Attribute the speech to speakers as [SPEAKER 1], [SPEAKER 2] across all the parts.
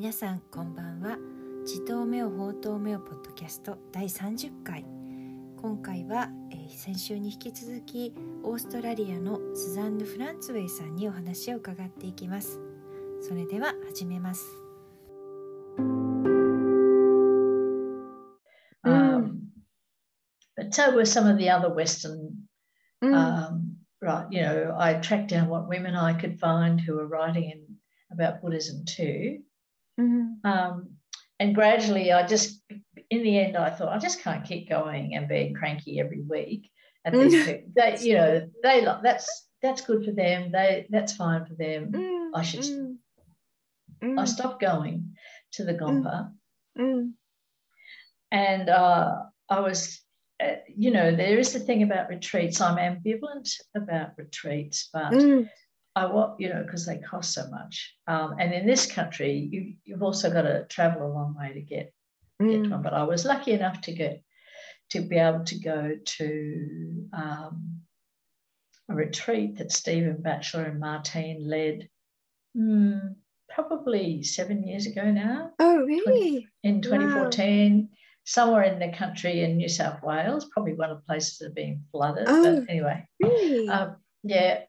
[SPEAKER 1] 皆さんこんばんは地頭目を宝刀目をポッドキャスト第30回今回は、えー、先週に引き続きオーストラリアのスザンヌ・フランツウェイさんにお話を伺っていきますそれでは始めます
[SPEAKER 2] Um, but so were some of the other Western, um, right? You know, I tracked down what women I could find who were writing in, about Buddhism too. Um, and gradually, I just, in the end, I thought I just can't keep going and being cranky every week. At these mm. people. They, you know, they that's that's good for them. They that's fine for them. Mm, I should. Mm, I stopped going to the Gompa, and uh, I was. Uh, you know, there is the thing about retreats. I'm ambivalent about retreats, but I want, you know, because they cost so much. Um, and in this country, you, you've also got to travel a long way to get, get one. But I was lucky enough to get to be able to go to um, a retreat that Stephen Batchelor and Martine led mm, probably seven years ago now.
[SPEAKER 1] Oh, really?
[SPEAKER 2] 20, in 2014. Wow. Somewhere in the country in New South Wales, probably one of the places that are being flooded.
[SPEAKER 1] Oh,
[SPEAKER 2] but anyway,
[SPEAKER 1] really?
[SPEAKER 2] um, yeah,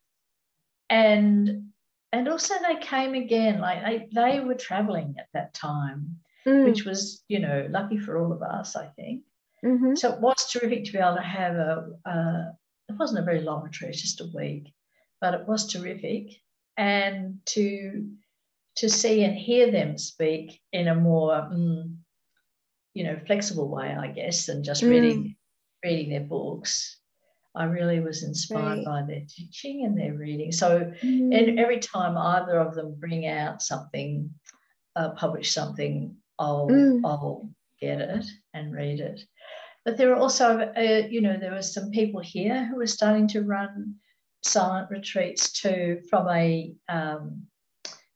[SPEAKER 2] and and also they came again like they, they were traveling at that time
[SPEAKER 1] Mm.
[SPEAKER 2] which was you know lucky for all of us i think
[SPEAKER 1] Mhm.
[SPEAKER 2] so it was terrific to be able to have a uh, it wasn't a very long retreat just a week but it was terrific and to to see and hear them speak in a more mm, you know flexible way i guess than just
[SPEAKER 1] Mm.
[SPEAKER 2] reading reading their books I really was inspired
[SPEAKER 1] Right.
[SPEAKER 2] by their teaching and their reading. So,
[SPEAKER 1] Mm.
[SPEAKER 2] and every time either of them bring out something, uh, publish something, I'll
[SPEAKER 1] Mm.
[SPEAKER 2] I'll get it and read it. But there are also, uh, you know, there were some people here who were starting to run silent retreats too from a um,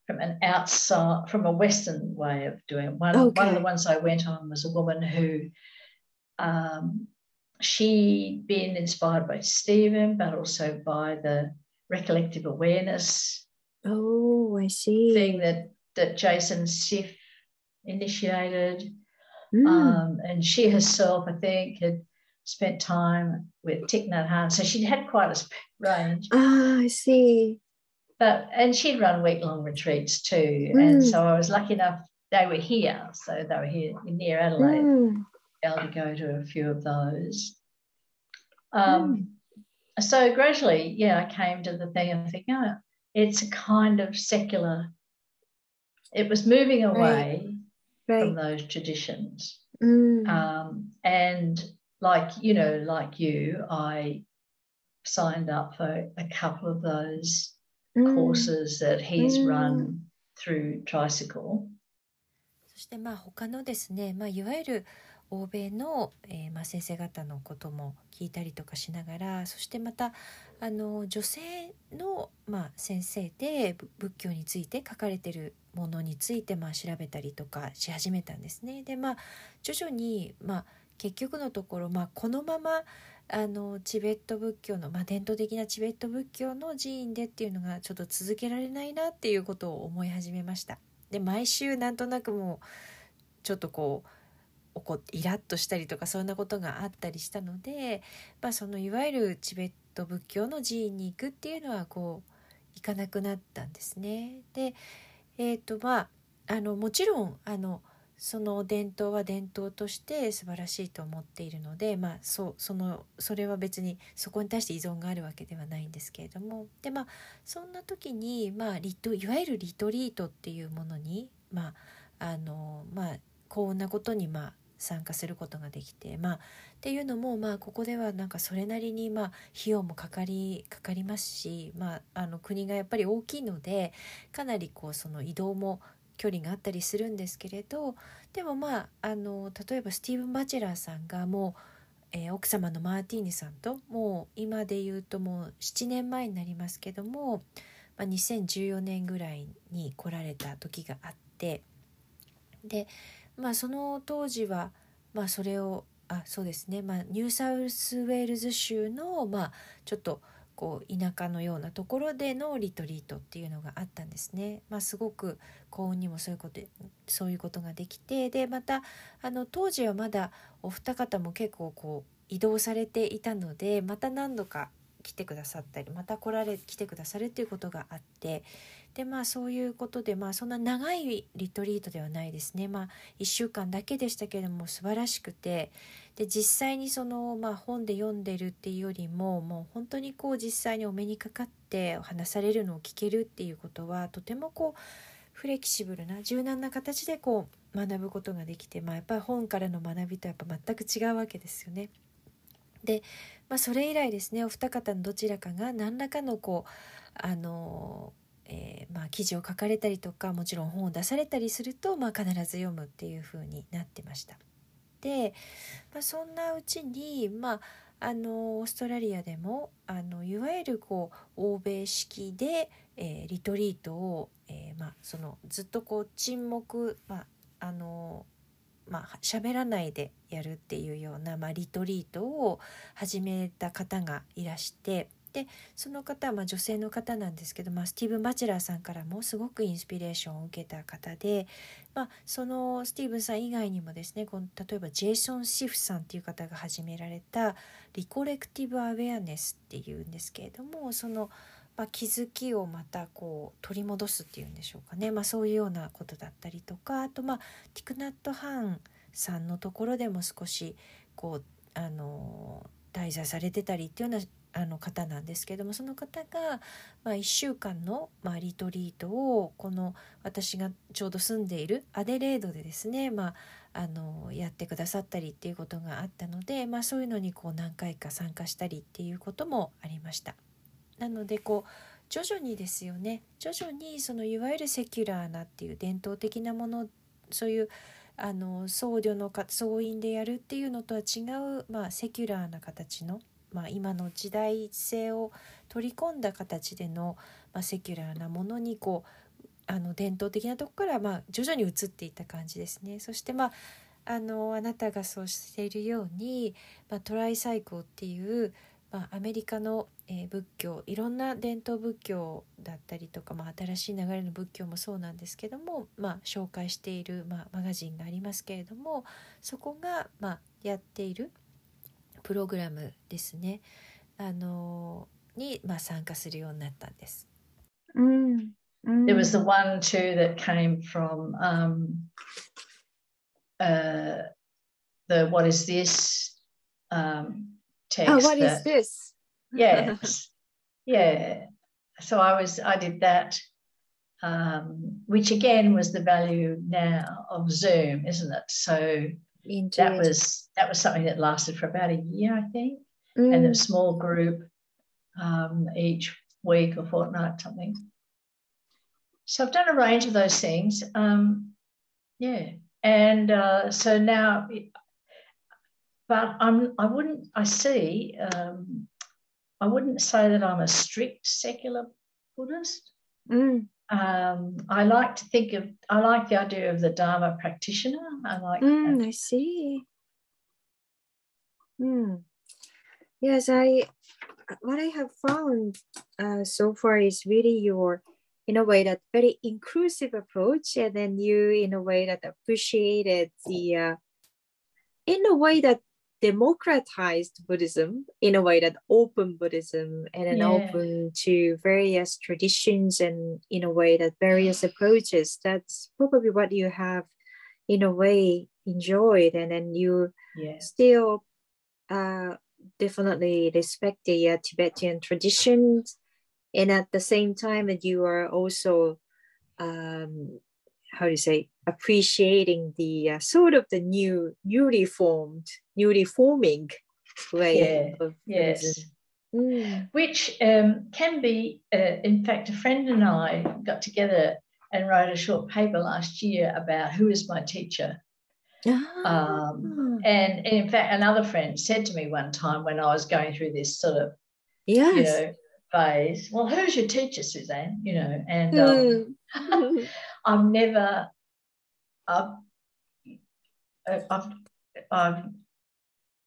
[SPEAKER 2] from an outside from a Western way of doing it. One one of the ones I went on was a woman who um, she'd been inspired by Stephen, but also by the recollective awareness
[SPEAKER 1] Oh, I see.
[SPEAKER 2] thing that that Jason Siff initiated.
[SPEAKER 1] Mm.
[SPEAKER 2] Um, and she herself, I think, had spent time with Thich Nhat Hanh. So she'd had quite a range.
[SPEAKER 1] ah, I see.
[SPEAKER 2] But and she'd run week-long retreats too.
[SPEAKER 1] Mm.
[SPEAKER 2] And so I was lucky enough they were here. So they were here near Adelaide.
[SPEAKER 1] Mm
[SPEAKER 2] able to go to a few of those. Um, So gradually, yeah, I came to the thing and think, oh, it's a kind of secular. It was moving away from
[SPEAKER 1] Right.
[SPEAKER 2] those traditions,
[SPEAKER 1] Mm.
[SPEAKER 2] um, and like you know, like you, I signed up for a couple of those
[SPEAKER 1] Mm.
[SPEAKER 2] courses that he's
[SPEAKER 1] Mm.
[SPEAKER 2] run through Tricycle.
[SPEAKER 1] そしてまあ他のですね、まあ、いわゆる 欧米の、えーまあ、先生方のことも聞いたりとかしながらそしてまたあの女性の、まあ、先生で仏教について書かれてるものについて、まあ、調べたりとかし始めたんですね。でまあ徐々に、まあ、結局のところ、まあ、このままあのチベット仏教の、まあ、伝統的なチベット仏教の寺院でっていうのがちょっと続けられないなっていうことを思い始めました。で毎週なんとなくもうちょっとこう怒ってイラッとしたりとかそんなことがあったりしたので、まあ、そのいわゆるチベット仏教の寺院に行くっていうのはこう行かなくなったんですね。でえーとまあ、あのもちろんあのその伝統は伝統として素晴らしいと思っているので、まあ、そそのそれは別にそこに対して依存があるわけではないんですけれどもで、まあ、そんな時に、まあ、リトいわゆるリトリートっていうものに、まああのまあ、幸運なことに、まあ、参加することができて、まあ、っていうのも、まあ、ここではなんかそれなりに、まあ、費用もかかりかかりますし、まあ、あの国がやっぱり大きいのでかなりこうその移動も距離があったりするんですけれどでもまああの例えばスティーブン・バチェラーさんがもう、えー奥様のマーティーニさんともう今で言うともう7年前になりますけども、まあ、2014年ぐらいに来られた時があってでまあその当時はまあそれをあそうですね、まあ、ニューサウスウェールズ州のまあちょっとこう田舎のようなところでのリトリートっていうのがあったんですね。まあ、すごく幸運にもそういうことそういうことができてでまたあの当時はまだお二方も結構こう移動されていたのでまた何度か来てくださったりまた来られ来てくださるっていうことがあってでまあそういうことでまあそんな長いリトリートではないですねまあ1週間だけでしたけれども素晴らしくてで実際にその、まあ、本で読んでるっていうよりももう本当にこう実際にお目にかかって話されるのを聞けるっていうことはとてもこうフレキシブルな柔軟な形でこう学ぶことができて、まあ、やっぱり本からの学びとやっぱ全く違うわけですよね。で、まあ、それ以来ですねお二方のどちらかが何らかのこうあのえー、まあ、記事を書かれたりとかもちろん本を出されたりすると、まあ、必ず読むっていう風になってました。で、まあ、そんなうちに、まあ、あのオーストラリアでもあのいわゆるこう欧米式で、えー、リトリートを、えー、まあ、そのずっとこう沈黙、まあ、あのまあ喋らないでやるっていうような、まあ、リトリートを始めた方がいらしてでその方はまあ女性の方なんですけど、まあ、スティーブン・バチェラーさんからもすごくインスピレーションを受けた方で、まあ、そのスティーブンさん以外にもですねこの例えばジェイソン・シフさんっていう方が始められたリコレクティブ・アウェアネスっていうんですけれどもその、まあ、気づきをまたこう取り戻すっていうんでしょうかね、まあ、そういうようなことだったりとかあとまあティクナット・ハンさんのところでも少しこうあの滞在されてたりっていうようなあの方なんですけどもその方が、まあ、1週間の、まあ、リトリートをこの私がちょうど住んでいるアデレードでですね、まあ、あのやってくださったりっていうことがあったので、まあ、そういうのにこう何回か参加したりっていうこともありました。なのでこう徐々にですよね徐々にそのいわゆるセキュラーなっていう伝統的なものそういうあの僧侶のか僧院でやるっていうのとは違う、まあ、 secular な形のまあ、今の時代性を取り込んだ形での、まあ、 secular なものにこうあの伝統的なとこからまあ徐々に移っていった感じですね。そしてまああのあなたがそうしているように、まあ、 Tricycle っていう、まあ、アメリカの、えー、仏教いろんな伝統仏教だったりとか、まあ、新しい流れの仏教もそうなんですけども、まあ、紹介している、まあ、マガジンがありますけれどもそこが、まあ、やっているプログラムですねあのに、まあ、参加するようになったんです。
[SPEAKER 2] うん There was the one too that came from um, uh, the what is this um, text.
[SPEAKER 3] Oh, what that, is this?
[SPEAKER 2] Yes, yeah. So I was I did that, um, which again was the value now of Zoom, isn't it? So Indeed. that was that was something that lasted for about a year, I think, mm. and a small group um, each week or fortnight, something. So I've done a range of those things. Um, yeah, and uh, so now, but I'm I wouldn't I see um, I wouldn't say that I'm a strict secular Buddhist. Mm. um, I like to think of, I like the idea of the Dharma practitioner. I like
[SPEAKER 3] mm, I see. Hmm. Yes, I, what I have found uh, so far is really your, in a way that very inclusive approach. And then you, in a way that appreciated the, uh, in a way that democratized Buddhism in a way that open Buddhism and then yeah. open to various traditions and in a way that various approaches. That's probably what you have in a way enjoyed and then you yeah. still uh, definitely respect the uh, Tibetan traditions and at the same time that you are also um, how do you say appreciating the uh, sort of the new newly formed newly forming way
[SPEAKER 2] yeah, of yes mm. which um, can be uh, in fact a friend and i got together and wrote a short paper last year about who is my teacher ah. um, and, and, in fact another friend said to me one time when i was going through this sort of yes. you know phase well who's your teacher suzanne you know and um, mm. I've never, I've, I've, I've,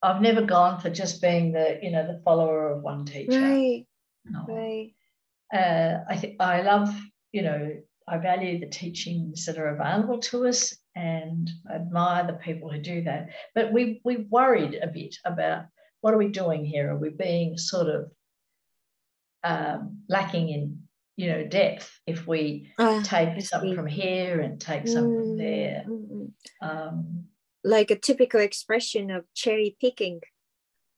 [SPEAKER 2] I've never gone for just being the, you know, the follower of one teacher.
[SPEAKER 3] Right.
[SPEAKER 2] No.
[SPEAKER 3] Right.
[SPEAKER 2] Uh, I think I love, you know, I value the teachings that are available to us and admire the people who do that. But we we worried a bit about what are we doing here? Are we being sort of um, lacking in you know depth if we
[SPEAKER 3] Ah,
[SPEAKER 2] take some from here and take some from
[SPEAKER 3] Mm,
[SPEAKER 2] there?
[SPEAKER 3] mm, mm.
[SPEAKER 2] Um,
[SPEAKER 3] Like a typical expression of cherry picking.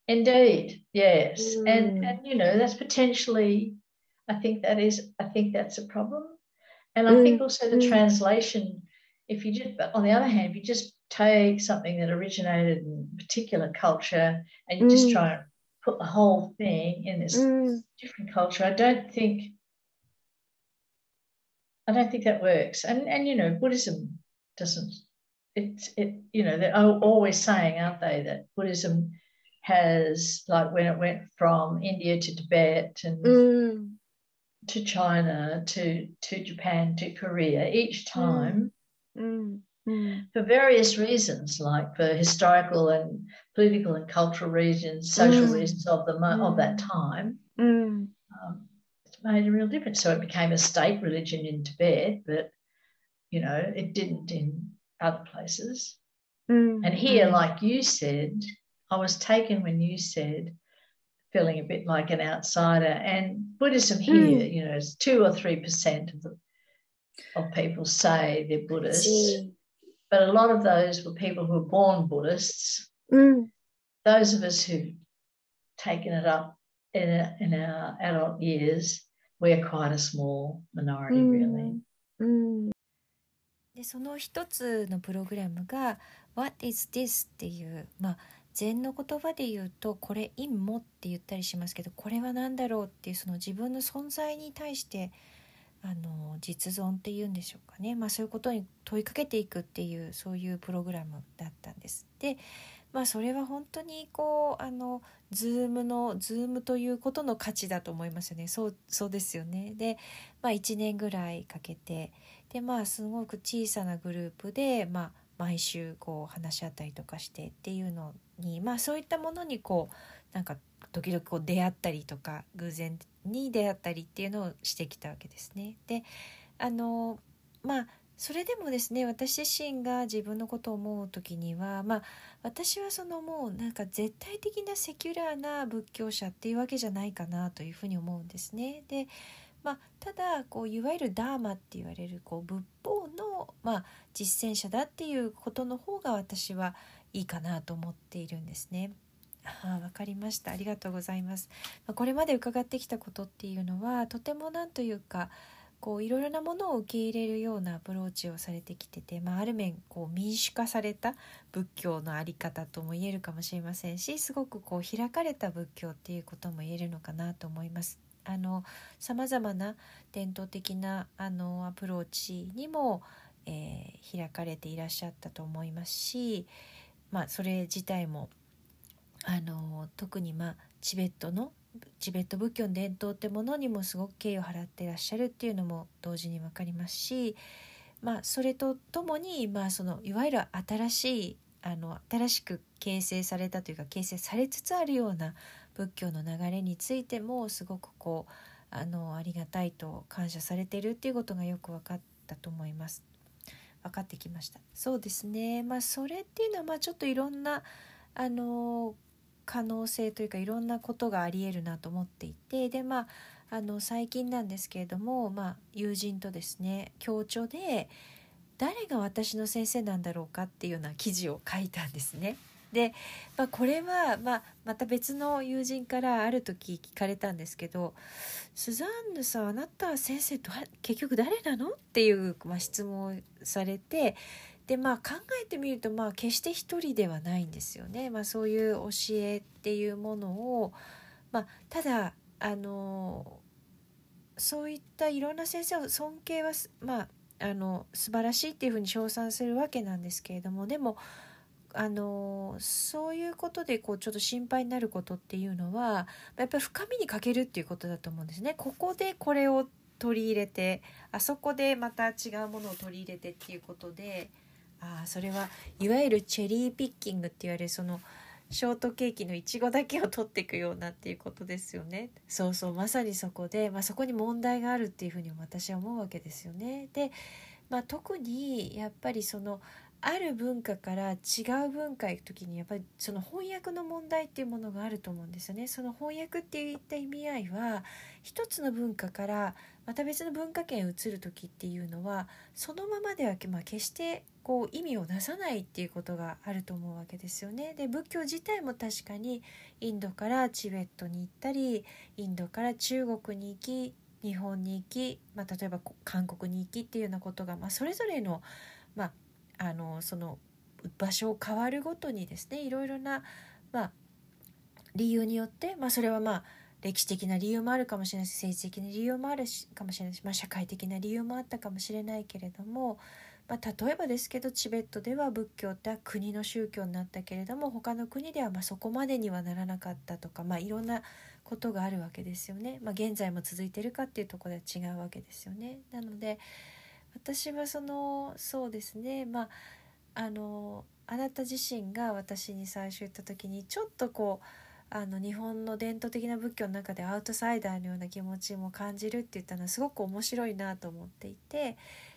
[SPEAKER 2] Indeed, yes, and
[SPEAKER 3] Mm.
[SPEAKER 2] and you know that's potentially, I think that is, I think that's a problem, and I
[SPEAKER 3] Mm,
[SPEAKER 2] think also the
[SPEAKER 3] mm.
[SPEAKER 2] translation. If you just, but on the other hand, if you just take something that originated in a particular culture and you just
[SPEAKER 3] Mm.
[SPEAKER 2] try and put the whole thing in this
[SPEAKER 3] Mm,
[SPEAKER 2] different culture, I don't think. I don't think that works, and and you know Buddhism doesn't. It's it you know they're always saying, aren't they, that Buddhism has like when it went from India to Tibet and
[SPEAKER 3] mm,
[SPEAKER 2] to China to to Japan to Korea each time
[SPEAKER 3] mm, mm,
[SPEAKER 2] for various reasons, like for historical and political and cultural reasons, social
[SPEAKER 3] Mm.
[SPEAKER 2] reasons of the of that
[SPEAKER 3] Mm.
[SPEAKER 2] time.
[SPEAKER 3] mm,
[SPEAKER 2] Um, it's made a real difference. So it became a state religion in Tibet, but you know it didn't in other places.
[SPEAKER 3] mm,
[SPEAKER 2] And here,
[SPEAKER 3] mm.
[SPEAKER 2] like you said, I was taken when you said feeling a bit like an outsider. And Buddhism here,
[SPEAKER 3] Mm.
[SPEAKER 2] you know, is two or three percent of the of people say they're Buddhists, but a lot of those were people who were born Buddhists.
[SPEAKER 3] Mm,
[SPEAKER 2] Those of us who've taken it up in, in our adult years, we're quite a small minority, really.
[SPEAKER 1] でその一つのプログラムが「What is this?」っていうまあ禅の言葉で言うとこれ陰もって言ったりしますけどこれは何だろうっていうその自分の存在に対してあの実存っていうんでしょうかね、まあ、そういうことに問いかけていくっていうそういうプログラムだったんです。でまあそれは本当にこうあのズームのズームということの価値だと思いますよねそうそうですよね。で、まあ、1年ぐらいかけてでまあすごく小さなグループで、まあ、毎週こう話し合ったりとかしてっていうのにまあそういったものにこうなんか時々こう出会ったりとか偶然に出会ったりっていうのをしてきたわけですね。であのまあそれでもですね私自身が自分のことを思う時にはまあ私はそのもうなんか絶対的なセキュラーな仏教者っていうわけじゃないかなというふうに思うんですね。でまあ、ただこういわゆるダーマって言われるこう仏法の、まあ、実践者だっていうことの方が私はいいかなと思っているんですね。ああわかりましたありがとうございます。まあ、これまで伺ってきたことっていうのはとてもなんというかこういろいろなものを受け入れるようなアプローチをされてきてて、まあ、ある面こう民主化された仏教の在り方とも言えるかもしれませんしすごくこう開かれた仏教っていうことも言えるのかなと思います。あの様々な伝統的なあのアプローチにも、えー開かれていらっしゃったと思いますし、まあ、それ自体もあの特に、まあ、チベットのチベット仏教の伝統ってものにもすごく敬意を払っていらっしゃるっていうのも同時に分かりますし、まあ、それとともに、まあ、そのいわゆる新しいあの新しく形成されたというか形成されつつあるような仏教の流れについてもすごくこうあのありがたいと感謝されてるっていうことがよく分かったと思います。分かってきました。そうですね。まあそれっていうのはまあちょっといろんなあの可能性というかいろんなことがありえるなと思っていてでまああの最近なんですけれども、まあ、友人とですね共著で誰が私の先生なんだろうかっていうような記事を書いたんですね。で、まあ、これは、まあ、また別の友人からある時聞かれたんですけど「スザンヌさんあなたは先生と結局誰なの?」っていう、まあ、質問をされてでまあ考えてみるとまあ決して一人ではないんですよね。まあ、そういう教えっていうものを、まあ、ただあのそういったいろんな先生を尊敬はまああの素晴らしいっていうふうに称賛するわけなんですけれどもでもあのそういうことでこうちょっと心配になることっていうのはやっぱり深みに欠けるっていうことだと思うんですね。ここでこれを取り入れてあそこでまた違うものを取り入れてっていうことであそれはいわゆるチェリーピッキングって言われるそのショートケーキのいちごだけを取っていくようなっていうことですよね。そうそうまさにそこで、まあ、そこに問題があるっていうふうに私は思うわけですよね。で、まあ、特にやっぱりそのある文化から違う文化行く時にやっぱりその翻訳の問題っていうものがあると思うんですよね。その翻訳っていった意味合いは一つの文化からまた別の文化圏へ移る時っていうのはそのままでは、まあ、決してこう意味を出さないっていうことがあると思うわけですよね。で仏教自体も確かにインドからチベットに行ったりインドから中国に行き日本に行き、まあ、例えば韓国に行きっていうようなことが、まあ、それぞれの,、まあ、あのその場所を変わるごとにですねいろいろな、まあ、理由によって、まあ、それはまあ歴史的な理由もあるかもしれないし政治的な理由もあるしかもしれないし、まあ、社会的な理由もあったかもしれないけれども、まあ、例えばですけどチベットでは仏教って国の宗教になったけれども他の国ではまそこまでにはならなかったとか、まあ、いろんなことがあるわけですよね。まあ、現在も続いてるかっていうところでは違うわけですよね。なので私はそのそうですねまああのあなた自身が私に最初言った時にちょっとこうあの日本の伝統的な仏教の中でアウトサイダーのような気持ちも感じるって言ったのはすごく面白いなと思っていて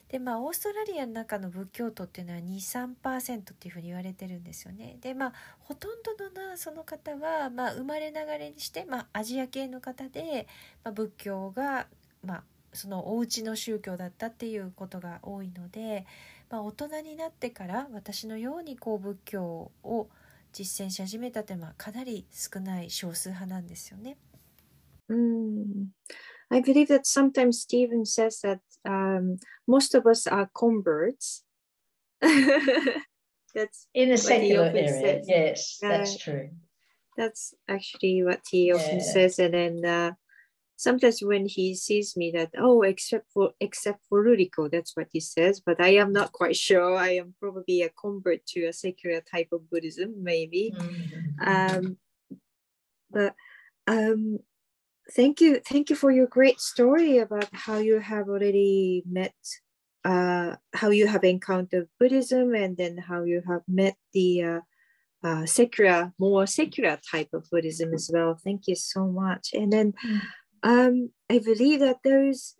[SPEAKER 1] でまあオーストラリアの中の仏教徒っていうのは23%っていうふうに言われてるんですよね。でまあほとんどのなその方は、まあ、生まれながらにして、まあ、アジア系の方で、まあ、仏教が、まあ、そのお家の宗教だったっていうことが多いので、まあ、大人になってから私のようにこう仏教を実践し始めたってかなり少ない少数派なんですよね。
[SPEAKER 3] Mm. I believe that sometimes Stephen says that um, most of us are converts.
[SPEAKER 2] that's in a secular area. Yes, that's uh, true.
[SPEAKER 3] That's actually what he yeah. often says, and then uh, sometimes when he sees me that oh except for except for Ruriko that's what he says but I am not quite sure I am probably a convert to a secular type of Buddhism maybe mm-hmm. um, but um, thank you thank you for your great story about how you have already met uh, how you have encountered Buddhism and then how you have met the uh, uh, secular, more secular type of Buddhism as well. Thank you so much. And then mm um, I believe that those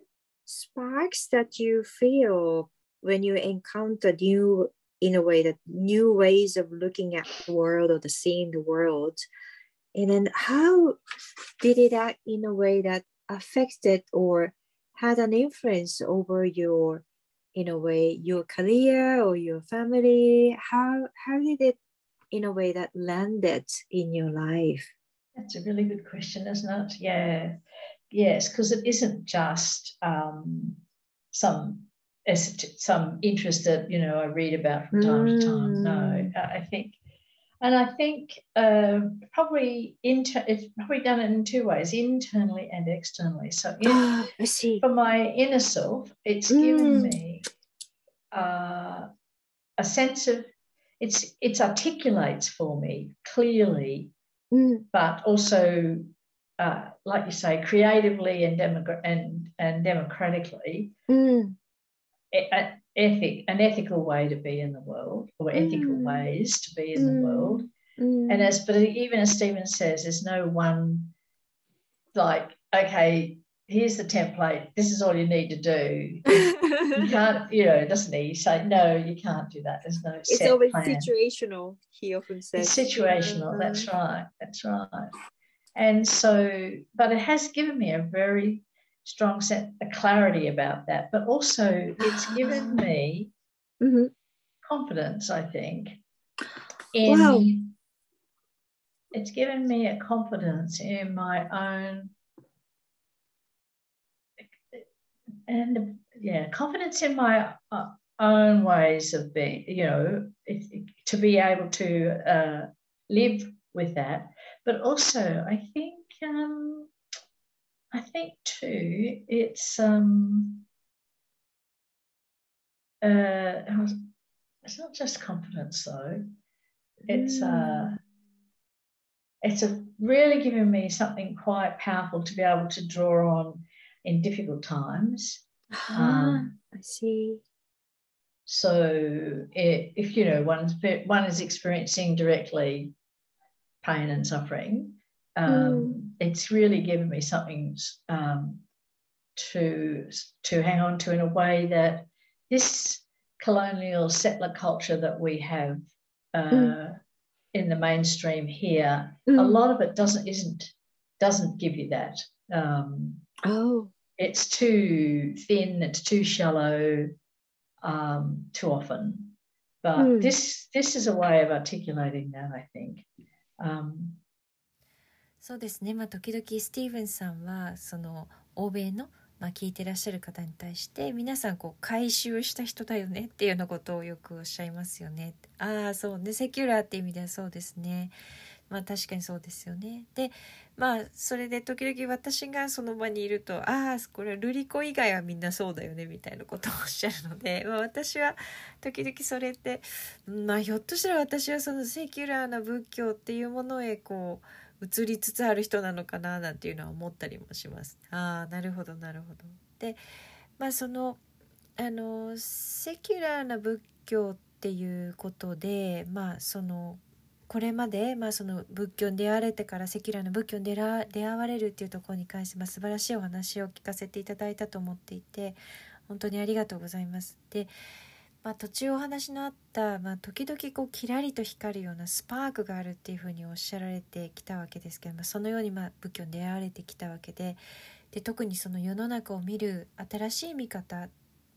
[SPEAKER 3] sparks that you feel when you encounter new, in a way, that new ways of looking at the world or the seeing the world, and then how did it act in a way that affected or had an influence over your, in a way, your career or your family? How how did it, in a way, that landed in your life?
[SPEAKER 2] That's a really good question, isn't it? Yeah. Yes, because it isn't just um, some some interest that you know I read about from time mm. to time. No, mm. I think, and I think uh, probably inter- it's probably done it in two ways: internally and externally. So, in,
[SPEAKER 3] oh, I see.
[SPEAKER 2] For my inner self, it's mm. given me uh, a sense of it's it articulates for me clearly,
[SPEAKER 3] mm.
[SPEAKER 2] but also uh, like you say, creatively and, democ- and, and democratically,
[SPEAKER 3] mm.
[SPEAKER 2] a, ethic, an ethical way to be in the world, or ethical mm. ways to be in mm. the world.
[SPEAKER 3] Mm.
[SPEAKER 2] And as, but even as Stephen says, there's no one like, okay, here's the template. This is all you need to do. you can't, you know, doesn't he? You say, no, you can't do that. There's no.
[SPEAKER 3] It's always plan. situational. He often says.
[SPEAKER 2] It's situational. That's right. That's right. And so, but it has given me a very strong sense, a clarity about that. But also, it's given me
[SPEAKER 3] mm-hmm.
[SPEAKER 2] confidence, I think. In, wow. It's given me a confidence in my own and yeah, confidence in my uh, own ways of being, you know, it, to be able to uh, live with that. But also, I think, um, I think too, it's um, uh, it's not just confidence though. It's uh, it's a really given me something quite powerful to be able to draw on in difficult times.
[SPEAKER 3] Um, I see.
[SPEAKER 2] So if you know one one is experiencing directly pain and suffering, um, mm. it's really given me something um, to to hang on to in a way that this colonial settler culture that we have uh, mm. in the mainstream here, mm. a lot of it doesn't isn't doesn't give you that. Um,
[SPEAKER 3] oh,
[SPEAKER 2] it's too thin. It's too shallow. Um, too often, but mm. this this is a way of articulating that. I think. Um,
[SPEAKER 1] そうですね、まあ、時々スティーブンさんはその欧米のまあ、聞いてらっしゃる方に対して皆さんこう回収した人だよねっていうようなことをよくおっしゃいますよね。ああそうねセキュラーって意味ではそうですね。まあ確かにそうですよね。でまあそれで時々私がその場にいるとああこれルリコ以外はみんなそうだよねみたいなことをおっしゃるので、まあ、私は時々それってまあひょっとしたら私はその secular な仏教っていうものへこう移りつつある人なのかななんていうのは思ったりもします。ああなるほどなるほど。でまあそのあの secular な仏教っていうことでまあそのこれまで、まあ、その仏教に出会われてから secular な仏教に出会われるっていうところに関して、まあ、素晴らしいお話を聞かせていただいたと思っていて本当にありがとうございます。でまあ、途中お話のあった、まあ、時々こうキラリと光るようなスパークがあるっていうふうにおっしゃられてきたわけですけど、まあ、そのようにまあ仏教に出会われてきたわけでで特にその世の中を見る新しい見方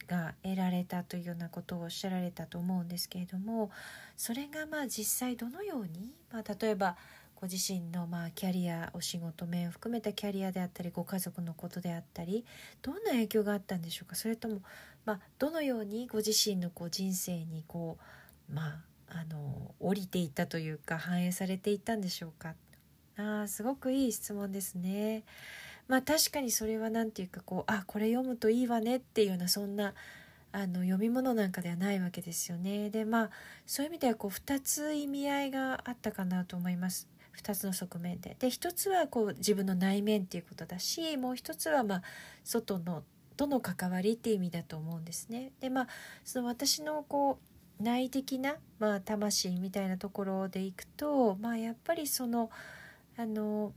[SPEAKER 1] が得られたというようなことをおっしゃられたと思うんですけれどもそれがまあ実際どのように、まあ、例えばご自身のまあキャリアお仕事面を含めたキャリアであったりご家族のことであったりどんな影響があったんでしょうか？それともまあ、どのようにご自身のこう人生にこうまああの降りていったというか反映されていったんでしょうか？あすごくいい質問ですね。まあ確かにそれは何て言うかこうあこれ読むといいわねっていうようなそんなあの読み物なんかではないわけですよね。でまあそういう意味ではこう2つ意味合いがあったかなと思います。2つの側面で。で1つはこう自分の内面っていうことだしもう1つはまあ外のとの関わりっていう意味だと思うんですね。でまあその私のこう内的な、まあ、魂みたいなところでいくと、まあ、やっぱりそのあの、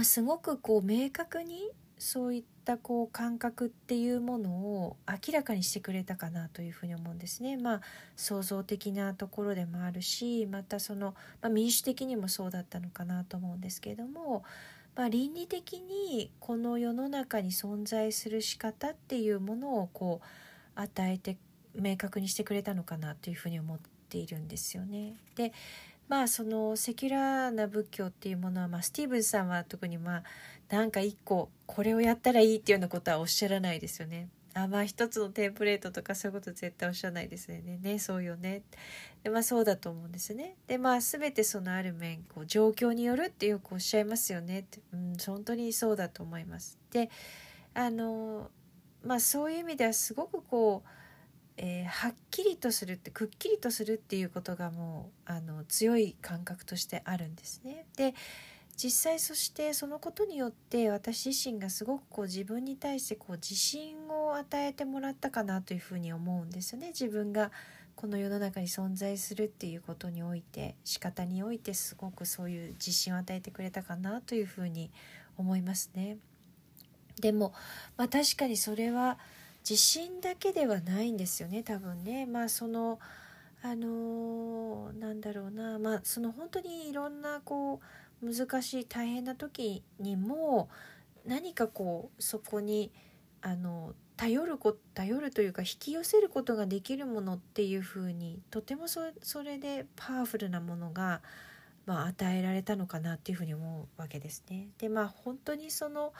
[SPEAKER 1] まあ、すごくこう明確にそういったこう感覚っていうものを明らかにしてくれたかなというふうに思うんですね。まあ創造的なところでもあるしまたその、まあ、民主的にもそうだったのかなと思うんですけれどもまあ、倫理的にこの世の中に存在する仕方っていうものをこう与えて明確にしてくれたのかなというふうに思っているんですよね。でまあそのセキュラーな仏教っていうものは、まあ、スティーブンさんは特にまあなんか一個これをやったらいいっていうようなことはおっしゃらないですよね。あまあ一つのテンプレートとかそういうこと絶対おっしゃらないですよね。ねそうよね。でまあそうだと思うんですね。でまあ全てそのある面こう状況によるってよくおっしゃいますよねって、うん、本当にそうだと思います。であのまあそういう意味ではすごくこう、えー、はっきりとするってくっきりとするっていうことがもうあの強い感覚としてあるんですね。で実際そしてそのことによって私自身がすごくこう自分に対してこう自信を与えてもらったかなというふうに思うんですよね自分がこの世の中に存在するっていうことにおいて仕方においてすごくそういう自信を与えてくれたかなというふうに思いますね。でも、まあ、確かにそれは自信だけではないんですよね多分ね。まあそのあのー、なんだろうなまあその本当にいろんなこう難しい大変な時にも何かこうそこにあの頼るこ頼るというか引き寄せることができるものっていうふうにとてもそそれでパワフルなものが、まあ、与えられたのかなっていうふうに思うわけですね。でまあ本当にその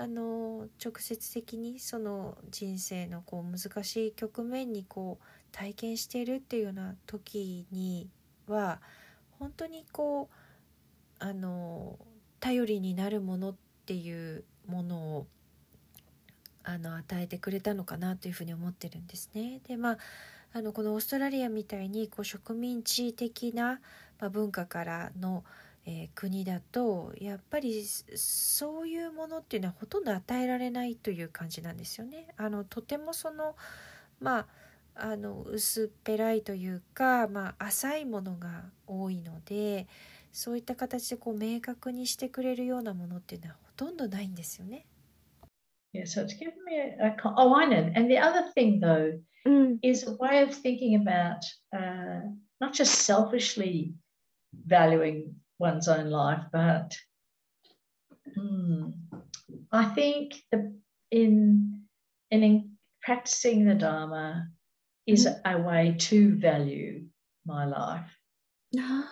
[SPEAKER 1] あの直接的にその人生のこう難しい局面にこう体験しているっていうような時には本当にこうあの頼りになるものっていうものをあの与えてくれたのかなというふうに思ってるんですね。でまああのこのオーストラリアみたいにこう植民地的な、まあ、文化からの、えー、国だとやっぱりそういうものっていうのはほとんど与えられないという感じなんですよね。あのとてもそのまああの薄っぺらいというか、まあ、浅いものが多いのでそういった形でこう明確にしてくれるようなものっていうのはほとんどないんですよね。
[SPEAKER 2] Yeah, so it's given me a, a oh, I know. And the other thing, though,
[SPEAKER 3] Mm.
[SPEAKER 2] is a way of thinking about uh, not just selfishly valuing one's own life, but hmm, I think the, in, in in practicing the Dharma is a way to value my life.
[SPEAKER 3] Ah,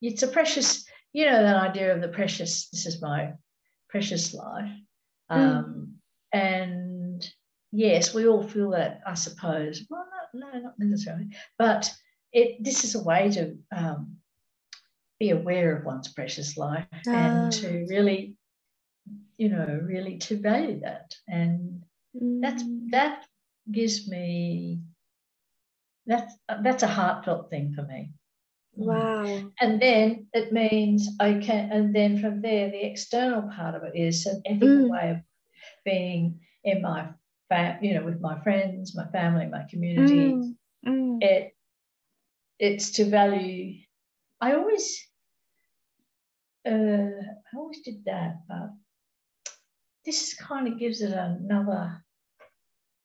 [SPEAKER 2] it's a precious, you know, that idea of the precious, this is my precious life.
[SPEAKER 3] Mm.
[SPEAKER 2] Um, And yes, we all feel that, I suppose. Well, no, no not necessarily. But it, this is a way to um, be aware of one's precious life
[SPEAKER 3] Ah.
[SPEAKER 2] and to really, you know, really to value that. And that's
[SPEAKER 3] mm.
[SPEAKER 2] that gives me that's that's a heartfelt thing for me.
[SPEAKER 3] Wow.
[SPEAKER 2] And then it means I can, and then from there, the external part of it is an ethical
[SPEAKER 3] Mm.
[SPEAKER 2] way of being in my, fam, you know, with my friends, my family, my community.
[SPEAKER 3] Mm, mm.
[SPEAKER 2] It, it's to value. I always, uh, I always did that, but this kind of gives it another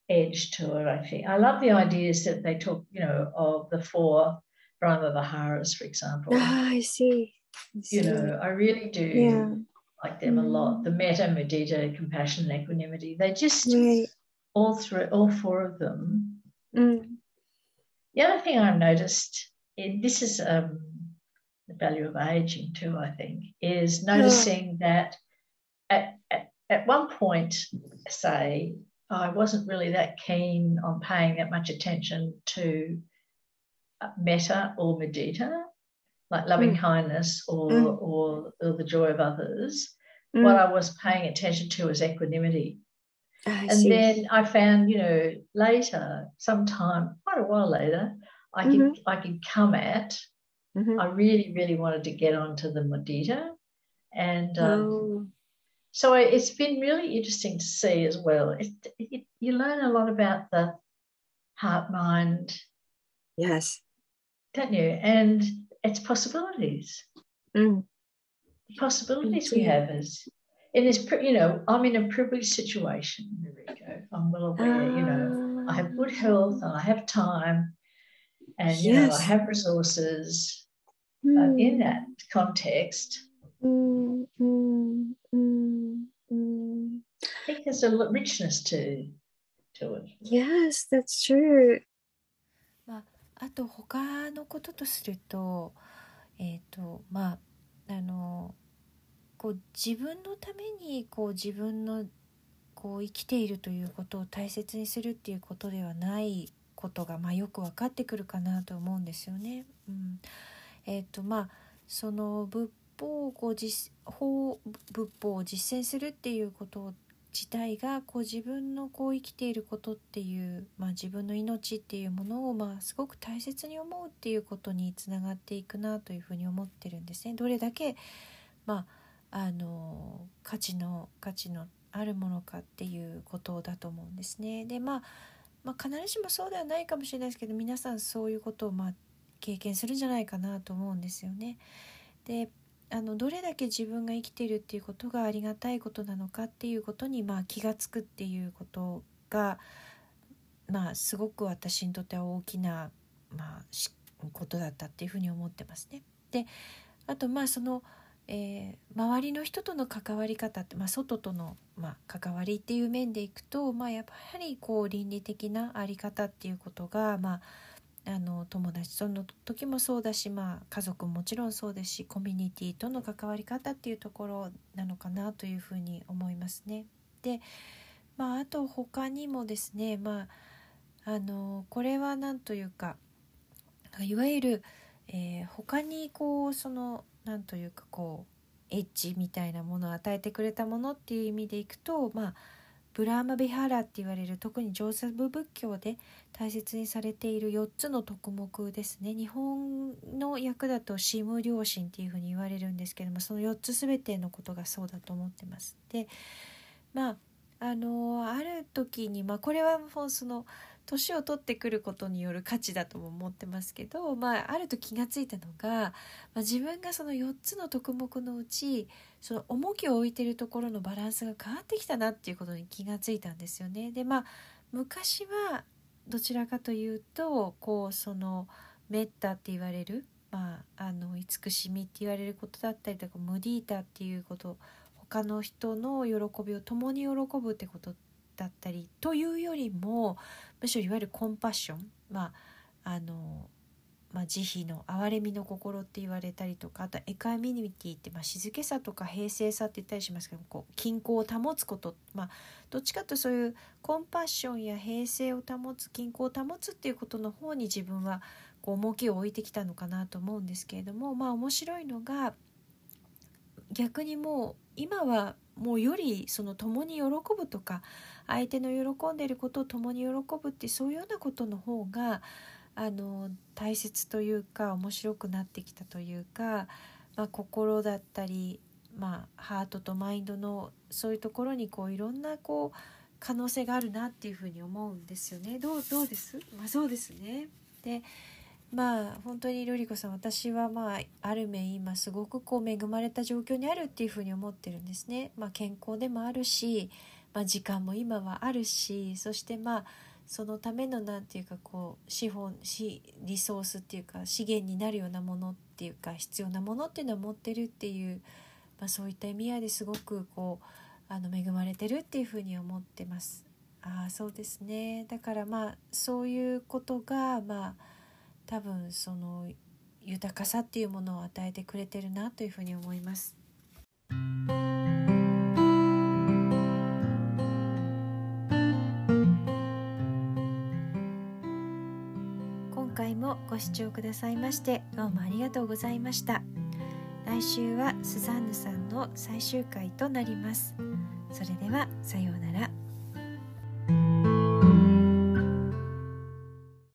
[SPEAKER 2] edge to it. I think I love the ideas that they talk, you know, of the four Brahma Viharas, for example
[SPEAKER 3] Ah, I see. I
[SPEAKER 2] you know, I really do
[SPEAKER 3] Yeah.
[SPEAKER 2] like them a lot.
[SPEAKER 3] Mm.
[SPEAKER 2] The metta, mudita, compassion, and equanimity. They just
[SPEAKER 3] Right.
[SPEAKER 2] all three, all four of them.
[SPEAKER 3] Mm.
[SPEAKER 2] The other thing I've noticed, in, this is um, the value of aging too. I think is noticing that at, at at one point, say I wasn't really that keen on paying that much attention to uh, metta or medita, like loving
[SPEAKER 3] Mm.
[SPEAKER 2] kindness or,
[SPEAKER 3] Mm.
[SPEAKER 2] or or the joy of others.
[SPEAKER 3] Mm.
[SPEAKER 2] what I was paying attention to was equanimity.
[SPEAKER 3] Ah,
[SPEAKER 2] And
[SPEAKER 3] see.
[SPEAKER 2] then I found, you know, later, sometime, quite a while later, I could I could come at.
[SPEAKER 3] Mhm.
[SPEAKER 2] I really, really wanted to get onto the mudita, and um,
[SPEAKER 3] Oh.
[SPEAKER 2] so it's been really interesting to see as well. It, it, you learn a lot about the heart mind,
[SPEAKER 3] Yes.
[SPEAKER 2] don't you? And its possibilities.
[SPEAKER 3] Mm.
[SPEAKER 2] the possibilities we have as in this, you know, I'm in a privileged situation, Rico. I'm well aware, you know, I have good health and I have time and, you know, I
[SPEAKER 3] Yes.
[SPEAKER 2] have resources. But in that context,
[SPEAKER 3] Mm, mm, mm, mm.
[SPEAKER 2] I think there's a richness to, to it.
[SPEAKER 3] Yes, that's true.
[SPEAKER 1] あと他のこととするとえっ、とまああのこう自分のためにこう自分のこう生きているということを大切にするっていうことではないことが、まあ、よく分かってくるかなと思うんですよね。うん、えっ、とまあその仏法をこう実法仏法を実践するっていうこと自体がこう自分のこう生きていることっていう、まあ、自分の命っていうものを、まあ、すごく大切に思うっていうことにつながっていくなというふうに思ってるんですね。どれだけ、まあ、あの価値の価値のあるものかっていうことだと思うんですね。でまあまあ、必ずしもそうではないかもしれないですけど皆さんそういうことをまあ経験するんじゃないかなと思うんですよね。であのどれだけ自分が生きてるっていうことがありがたいことなのかっていうことに、まあ、気が付くっていうことが、まあ、すごく私にとっては大きな、まあ、ことだったっていうふうに思ってますね。であとまあその、えー周りの人との関わり方って、まあ、外との、まあ、関わりっていう面でいくと、まあ、やっぱりこう倫理的なあり方っていうことが、まあ、あの友達との時もそうだし、まあ、家族ももちろんそうですしコミュニティとの関わり方っていうところなのかなというふうに思いますね。で、まあ、あと他にもですね、まあ、あのこれは何というかいわゆる、えー他にこうその何というかこうエッジみたいなものを与えてくれたものっていう意味でいくとまあブラーマビハラって言われる特に上座部仏教で大切にされている4つの徳目ですね日本の訳だと「シム良心」っていうふうに言われるんですけどもその4つ全てのことがそうだと思ってます。でまああのある時に、まあ、これはもうその年を取ってくることによる価値だとも思ってますけど、まあ、あると気が付いたのが、まあ、自分がその4つの徳目のうちその重きを置いてるところのバランスが変わってきたなっていうことに気が付いたんですよね。でまあ昔はどちらかというとこうそのメッタって言われる、まあ、あの慈しみって言われることだったりとかムディータっていうこと他の人の喜びを共に喜ぶってことだったりというよりもむしろいわゆるコンパッションまああのまあ、慈悲の憐れみの心って言われたりとかあとエカミニティって、まあ、静けさとか平静さって言ったりしますけどこう均衡を保つこと、まあ、どっちかというとそういうコンパッションや平静を保つ均衡を保つっていうことの方に自分はこう重きを置いてきたのかなと思うんですけれどもまあ面白いのが逆にもう今はもうよりその共に喜ぶとか相手の喜んでいることを共に喜ぶってそういうようなことの方があの大切というか面白くなってきたというか、まあ、心だったり、まあ、ハートとマインドのそういうところにこういろんなこう可能性があるなっていうふうに思うんですよね。どうどうです、まあ、そうですねでまあ本当に瑠璃子さん私はまあある面今すごくこう恵まれた状況にあるっていうふうに思ってるんですね。まあ、健康でもあるし、まあ、時間も今はあるしそしてまあそのための何て言うかこう資本しリソースっていうか資源になるようなものっていうか必要なものっていうのを持ってるっていう、まあ、そういった意味合いですごくこうあの恵まれてるっていうふうに思ってます。あそうですねだからまあそういうことがまあ多分その豊かさっていうものを与えてくれてるなというふうに思います。ご視聴くださいましてどうもありがとうございました。来週はスザンヌさんの最終回となります。それではさようなら。